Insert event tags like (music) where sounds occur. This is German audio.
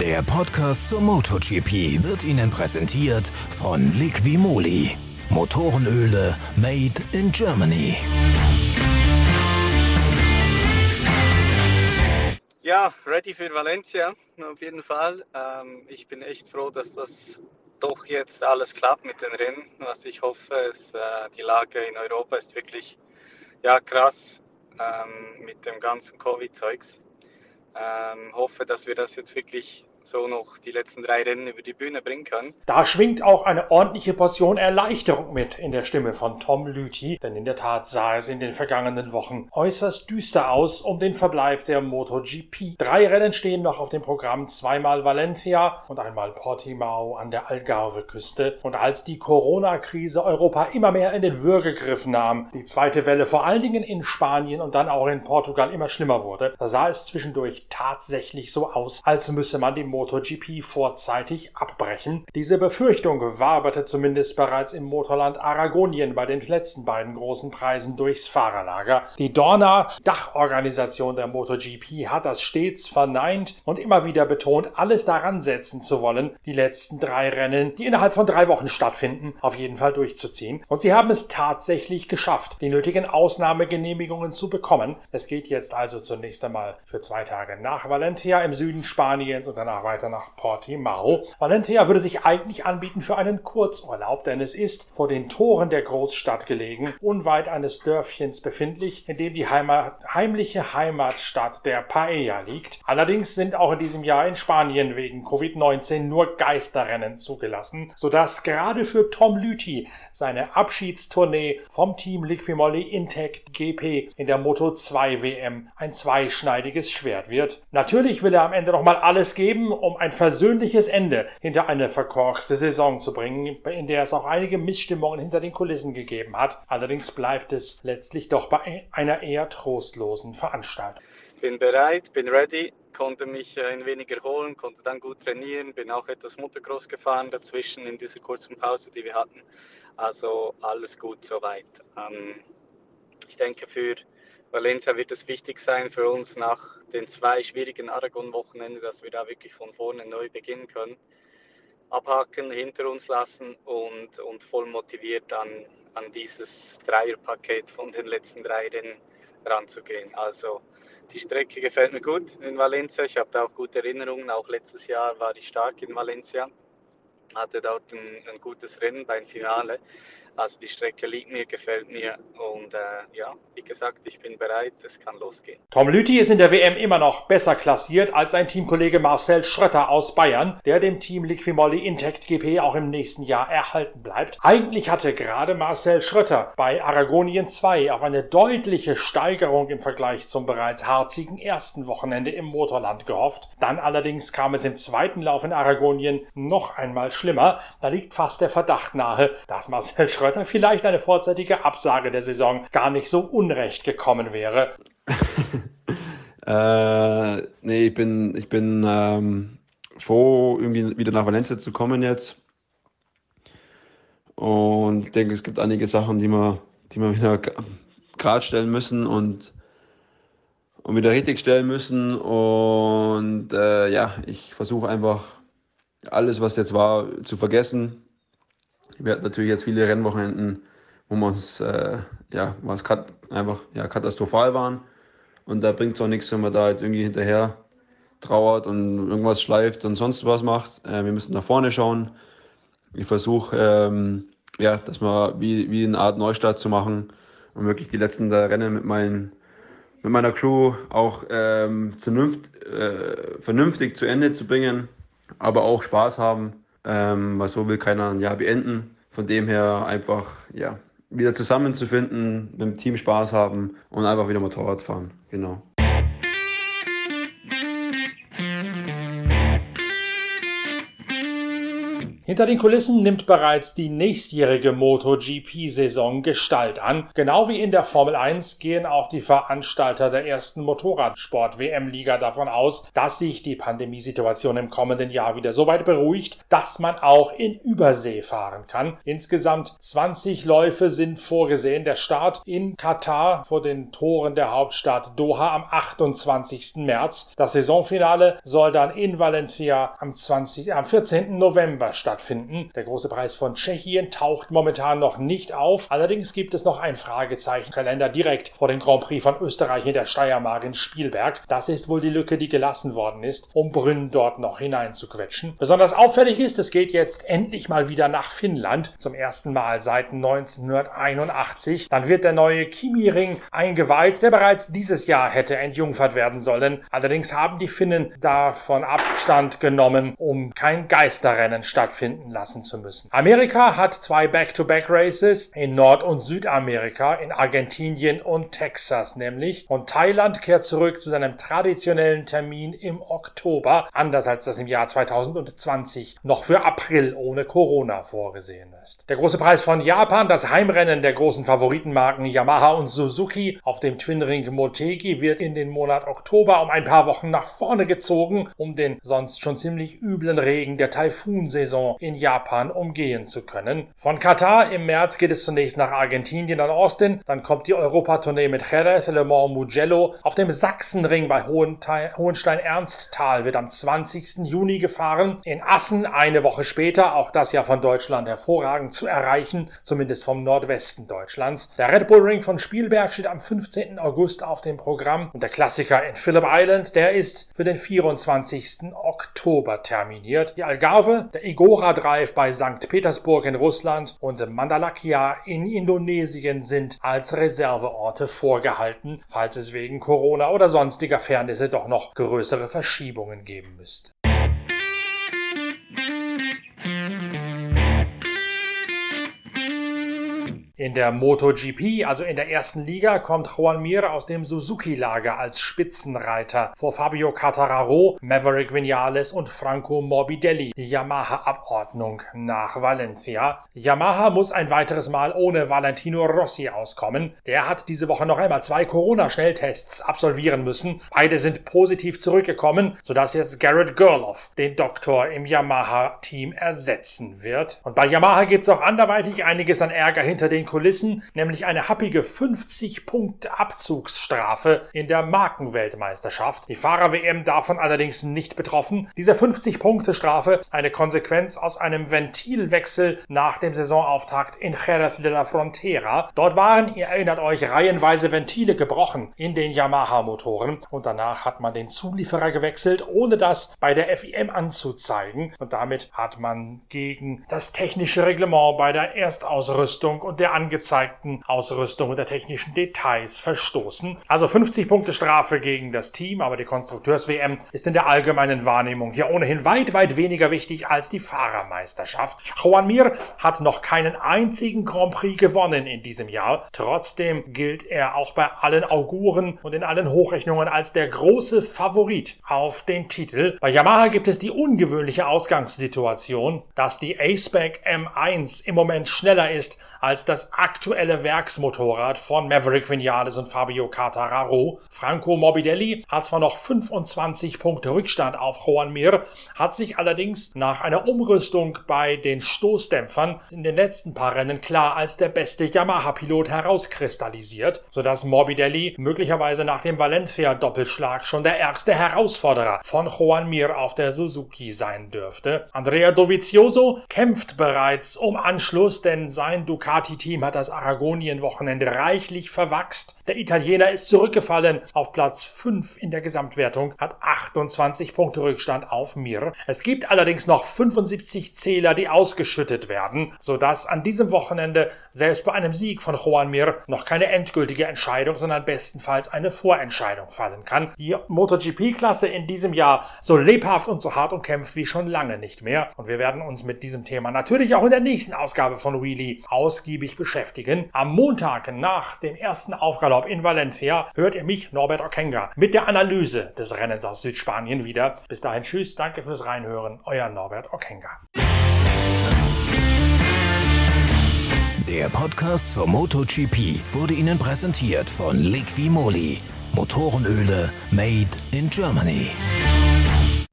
Der Podcast zur MotoGP wird Ihnen präsentiert von Liquimoli. Motorenöle made in Germany. Ja, ready für Valencia, auf jeden Fall. Ähm, ich bin echt froh, dass das doch jetzt alles klappt mit den Rennen. Was ich hoffe, ist, äh, die Lage in Europa ist wirklich ja, krass ähm, mit dem ganzen Covid-Zeugs. Ähm, hoffe, dass wir das jetzt wirklich so noch die letzten drei Rennen über die Bühne bringen kann. Da schwingt auch eine ordentliche Portion Erleichterung mit in der Stimme von Tom Lüthi, denn in der Tat sah es in den vergangenen Wochen äußerst düster aus um den Verbleib der MotoGP. Drei Rennen stehen noch auf dem Programm, zweimal Valencia und einmal Portimao an der Algarve-Küste. Und als die Corona-Krise Europa immer mehr in den Würgegriff nahm, die zweite Welle vor allen Dingen in Spanien und dann auch in Portugal immer schlimmer wurde, da sah es zwischendurch tatsächlich so aus, als müsse man die MotoGP vorzeitig abbrechen. Diese Befürchtung waberte zumindest bereits im Motorland Aragonien bei den letzten beiden großen Preisen durchs Fahrerlager. Die Dorna, Dachorganisation der MotoGP, hat das stets verneint und immer wieder betont, alles daran setzen zu wollen, die letzten drei Rennen, die innerhalb von drei Wochen stattfinden, auf jeden Fall durchzuziehen. Und sie haben es tatsächlich geschafft, die nötigen Ausnahmegenehmigungen zu bekommen. Es geht jetzt also zunächst einmal für zwei Tage nach Valencia im Süden Spaniens und danach weiter nach Portimao. Valencia würde sich eigentlich anbieten für einen Kurzurlaub, denn es ist vor den Toren der Großstadt gelegen, unweit eines Dörfchens befindlich, in dem die Heimat, heimliche Heimatstadt der Paella liegt. Allerdings sind auch in diesem Jahr in Spanien wegen Covid-19 nur Geisterrennen zugelassen, sodass gerade für Tom Lüthi seine Abschiedstournee vom Team Liquimolli Intec GP in der Moto 2 WM ein zweischneidiges Schwert wird. Natürlich will er am Ende noch mal alles geben, um ein versöhnliches Ende hinter eine verkorkste Saison zu bringen, in der es auch einige Missstimmungen hinter den Kulissen gegeben hat. Allerdings bleibt es letztlich doch bei einer eher trostlosen Veranstaltung. Bin bereit, bin ready, konnte mich äh, ein wenig erholen, konnte dann gut trainieren, bin auch etwas Motocross gefahren dazwischen in dieser kurzen Pause, die wir hatten. Also alles gut soweit. Ähm, ich denke, für Valencia wird es wichtig sein für uns nach den zwei schwierigen Aragon-Wochenenden, dass wir da wirklich von vorne neu beginnen können. Abhaken, hinter uns lassen und, und voll motiviert an, an dieses Dreierpaket von den letzten drei Rennen ranzugehen. Also die Strecke gefällt mir gut in Valencia. Ich habe da auch gute Erinnerungen. Auch letztes Jahr war ich stark in Valencia hatte dort ein, ein, gutes Rennen beim Finale. Also die Strecke liegt mir, gefällt mir und äh, ja, wie gesagt, ich bin bereit, es kann losgehen. Tom Lüthi ist in der WM immer noch besser klassiert als sein Teamkollege Marcel Schrötter aus Bayern, der dem Team Liquimolli Intact GP auch im nächsten Jahr erhalten bleibt. Eigentlich hatte gerade Marcel Schrötter bei Aragonien 2 auf eine deutliche Steigerung im Vergleich zum bereits harzigen ersten Wochenende im Motorland gehofft. Dann allerdings kam es im zweiten Lauf in Aragonien noch einmal schlimmer. Da liegt fast der Verdacht nahe, dass Marcel Schrötter Schröter vielleicht eine vorzeitige Absage der Saison gar nicht so unrecht gekommen wäre. (laughs) äh, nee, ich bin, ich bin ähm, froh, irgendwie wieder nach Valencia zu kommen jetzt. Und ich denke, es gibt einige Sachen, die wir, die wir wieder gerade stellen müssen und, und wieder richtig stellen müssen. Und äh, ja, ich versuche einfach alles, was jetzt war, zu vergessen wir hatten natürlich jetzt viele Rennwochenenden, wo wir uns, äh, ja, was einfach ja, katastrophal waren. Und da bringt es auch nichts, wenn man da jetzt irgendwie hinterher trauert und irgendwas schleift und sonst was macht. Äh, wir müssen nach vorne schauen. Ich versuche, ähm, ja, dass wir wie, wie eine Art Neustart zu machen und wirklich die letzten Rennen mit, meinen, mit meiner Crew auch ähm, zunünft, äh, vernünftig zu Ende zu bringen, aber auch Spaß haben ähm, weil so will keiner ein Jahr beenden. Von dem her einfach, ja, wieder zusammenzufinden, mit dem Team Spaß haben und einfach wieder Motorrad fahren. Genau. Hinter den Kulissen nimmt bereits die nächstjährige MotoGP-Saison Gestalt an. Genau wie in der Formel 1 gehen auch die Veranstalter der ersten Motorradsport-WM-Liga davon aus, dass sich die Pandemiesituation im kommenden Jahr wieder so weit beruhigt, dass man auch in Übersee fahren kann. Insgesamt 20 Läufe sind vorgesehen. Der Start in Katar vor den Toren der Hauptstadt Doha am 28. März. Das Saisonfinale soll dann in Valencia am, 20, am 14. November stattfinden. Der große Preis von Tschechien taucht momentan noch nicht auf. Allerdings gibt es noch ein Fragezeichenkalender direkt vor dem Grand Prix von Österreich in der Steiermark in Spielberg. Das ist wohl die Lücke, die gelassen worden ist, um Brünn dort noch hineinzuquetschen. Besonders auffällig ist, es geht jetzt endlich mal wieder nach Finnland. Zum ersten Mal seit 1981. Dann wird der neue Kimi-Ring eingeweiht, der bereits dieses Jahr hätte entjungfert werden sollen. Allerdings haben die Finnen davon Abstand genommen, um kein Geisterrennen stattfinden lassen zu müssen. Amerika hat zwei Back-to-Back-Races in Nord- und Südamerika, in Argentinien und Texas nämlich. Und Thailand kehrt zurück zu seinem traditionellen Termin im Oktober, anders als das im Jahr 2020 noch für April ohne Corona vorgesehen ist. Der große Preis von Japan, das Heimrennen der großen Favoritenmarken Yamaha und Suzuki auf dem Twin Ring Motegi wird in den Monat Oktober um ein paar Wochen nach vorne gezogen, um den sonst schon ziemlich üblen Regen der Taifunsaison in Japan umgehen zu können. Von Katar im März geht es zunächst nach Argentinien an Austin, dann kommt die Europatournee mit Jerez, Le Mans, Mugello. Auf dem Sachsenring bei Hohenstein-Ernsthal wird am 20. Juni gefahren. In Assen eine Woche später, auch das ja von Deutschland hervorragend zu erreichen, zumindest vom Nordwesten Deutschlands. Der Red Bull Ring von Spielberg steht am 15. August auf dem Programm und der Klassiker in Phillip Island, der ist für den 24. Oktober terminiert. Die Algarve, der Igora Drive bei St. Petersburg in Russland und Mandalakia in Indonesien sind als Reserveorte vorgehalten, falls es wegen Corona oder sonstiger Fairnisse doch noch größere Verschiebungen geben müsste. In der MotoGP, also in der ersten Liga, kommt Juan Mir aus dem Suzuki-Lager als Spitzenreiter vor Fabio Cattararo, Maverick Vinales und Franco Morbidelli. Die Yamaha-Abordnung nach Valencia. Yamaha muss ein weiteres Mal ohne Valentino Rossi auskommen. Der hat diese Woche noch einmal zwei Corona-Schnelltests absolvieren müssen. Beide sind positiv zurückgekommen, sodass jetzt Garrett Gerloff den Doktor im Yamaha-Team ersetzen wird. Und bei Yamaha gibt es auch anderweitig einiges an Ärger hinter den Kulissen, nämlich eine happige 50 Punkte Abzugsstrafe in der Markenweltmeisterschaft. Die Fahrer-WM davon allerdings nicht betroffen. Diese 50 Punkte Strafe eine Konsequenz aus einem Ventilwechsel nach dem Saisonauftakt in Jerez de la Frontera. Dort waren, ihr erinnert euch, reihenweise Ventile gebrochen in den Yamaha-Motoren und danach hat man den Zulieferer gewechselt, ohne das bei der FIM anzuzeigen und damit hat man gegen das technische Reglement bei der Erstausrüstung und der angezeigten Ausrüstung und der technischen Details verstoßen. Also 50 Punkte Strafe gegen das Team, aber die Konstrukteurs-WM ist in der allgemeinen Wahrnehmung hier ohnehin weit, weit weniger wichtig als die Fahrermeisterschaft. Juan Mir hat noch keinen einzigen Grand Prix gewonnen in diesem Jahr. Trotzdem gilt er auch bei allen Auguren und in allen Hochrechnungen als der große Favorit auf den Titel. Bei Yamaha gibt es die ungewöhnliche Ausgangssituation, dass die Aceback M1 im Moment schneller ist als das aktuelle Werksmotorrad von Maverick Vinales und Fabio Quartararo. Franco Morbidelli hat zwar noch 25 Punkte Rückstand auf Juan Mir, hat sich allerdings nach einer Umrüstung bei den Stoßdämpfern in den letzten paar Rennen klar als der beste Yamaha-Pilot herauskristallisiert, sodass Morbidelli möglicherweise nach dem Valencia-Doppelschlag schon der erste Herausforderer von Juan Mir auf der Suzuki sein dürfte. Andrea Dovizioso kämpft bereits um Anschluss, denn sein Ducati-Team hat das Aragonien-Wochenende reichlich verwachst. Der Italiener ist zurückgefallen auf Platz 5 in der Gesamtwertung, hat 28 Punkte Rückstand auf Mir. Es gibt allerdings noch 75 Zähler, die ausgeschüttet werden, sodass an diesem Wochenende selbst bei einem Sieg von Juan Mir noch keine endgültige Entscheidung, sondern bestenfalls eine Vorentscheidung fallen kann. Die MotoGP-Klasse in diesem Jahr so lebhaft und so hart umkämpft wie schon lange nicht mehr. Und wir werden uns mit diesem Thema natürlich auch in der nächsten Ausgabe von Wheelie ausgiebig beschäftigen. Am Montag nach dem ersten Aufgalopp in Valencia hört ihr mich, Norbert Okenga, mit der Analyse des Rennens aus Südspanien wieder. Bis dahin, tschüss, danke fürs Reinhören, euer Norbert Okenga. Der Podcast zur MotoGP wurde Ihnen präsentiert von Liqui Moly. Motorenöle made in Germany.